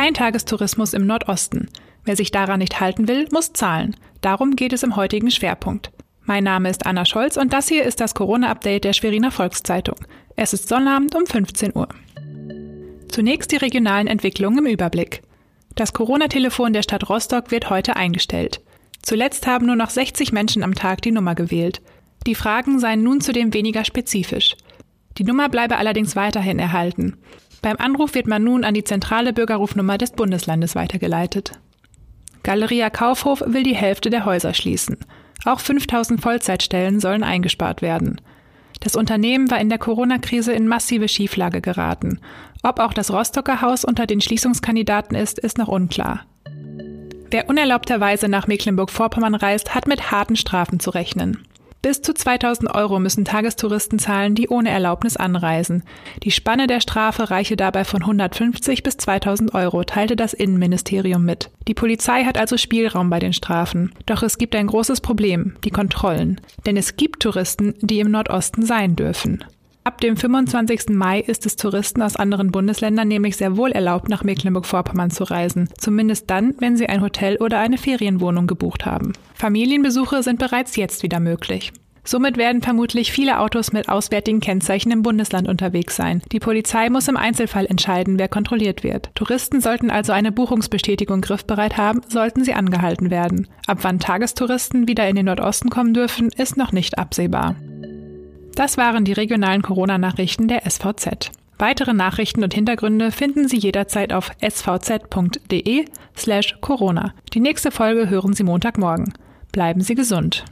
Kein Tagestourismus im Nordosten. Wer sich daran nicht halten will, muss zahlen. Darum geht es im heutigen Schwerpunkt. Mein Name ist Anna Scholz und das hier ist das Corona-Update der Schweriner Volkszeitung. Es ist Sonnabend um 15 Uhr. Zunächst die regionalen Entwicklungen im Überblick. Das Corona-Telefon der Stadt Rostock wird heute eingestellt. Zuletzt haben nur noch 60 Menschen am Tag die Nummer gewählt. Die Fragen seien nun zudem weniger spezifisch. Die Nummer bleibe allerdings weiterhin erhalten. Beim Anruf wird man nun an die zentrale Bürgerrufnummer des Bundeslandes weitergeleitet. Galeria Kaufhof will die Hälfte der Häuser schließen. Auch 5000 Vollzeitstellen sollen eingespart werden. Das Unternehmen war in der Corona-Krise in massive Schieflage geraten. Ob auch das Rostocker Haus unter den Schließungskandidaten ist, ist noch unklar. Wer unerlaubterweise nach Mecklenburg-Vorpommern reist, hat mit harten Strafen zu rechnen. Bis zu 2000 Euro müssen Tagestouristen zahlen, die ohne Erlaubnis anreisen. Die Spanne der Strafe reiche dabei von 150 bis 2000 Euro, teilte das Innenministerium mit. Die Polizei hat also Spielraum bei den Strafen. Doch es gibt ein großes Problem, die Kontrollen. Denn es gibt Touristen, die im Nordosten sein dürfen. Ab dem 25. Mai ist es Touristen aus anderen Bundesländern nämlich sehr wohl erlaubt, nach Mecklenburg-Vorpommern zu reisen. Zumindest dann, wenn sie ein Hotel oder eine Ferienwohnung gebucht haben. Familienbesuche sind bereits jetzt wieder möglich. Somit werden vermutlich viele Autos mit auswärtigen Kennzeichen im Bundesland unterwegs sein. Die Polizei muss im Einzelfall entscheiden, wer kontrolliert wird. Touristen sollten also eine Buchungsbestätigung griffbereit haben, sollten sie angehalten werden. Ab wann Tagestouristen wieder in den Nordosten kommen dürfen, ist noch nicht absehbar. Das waren die regionalen Corona-Nachrichten der SVZ. Weitere Nachrichten und Hintergründe finden Sie jederzeit auf svz.de slash Corona. Die nächste Folge hören Sie Montagmorgen. Bleiben Sie gesund.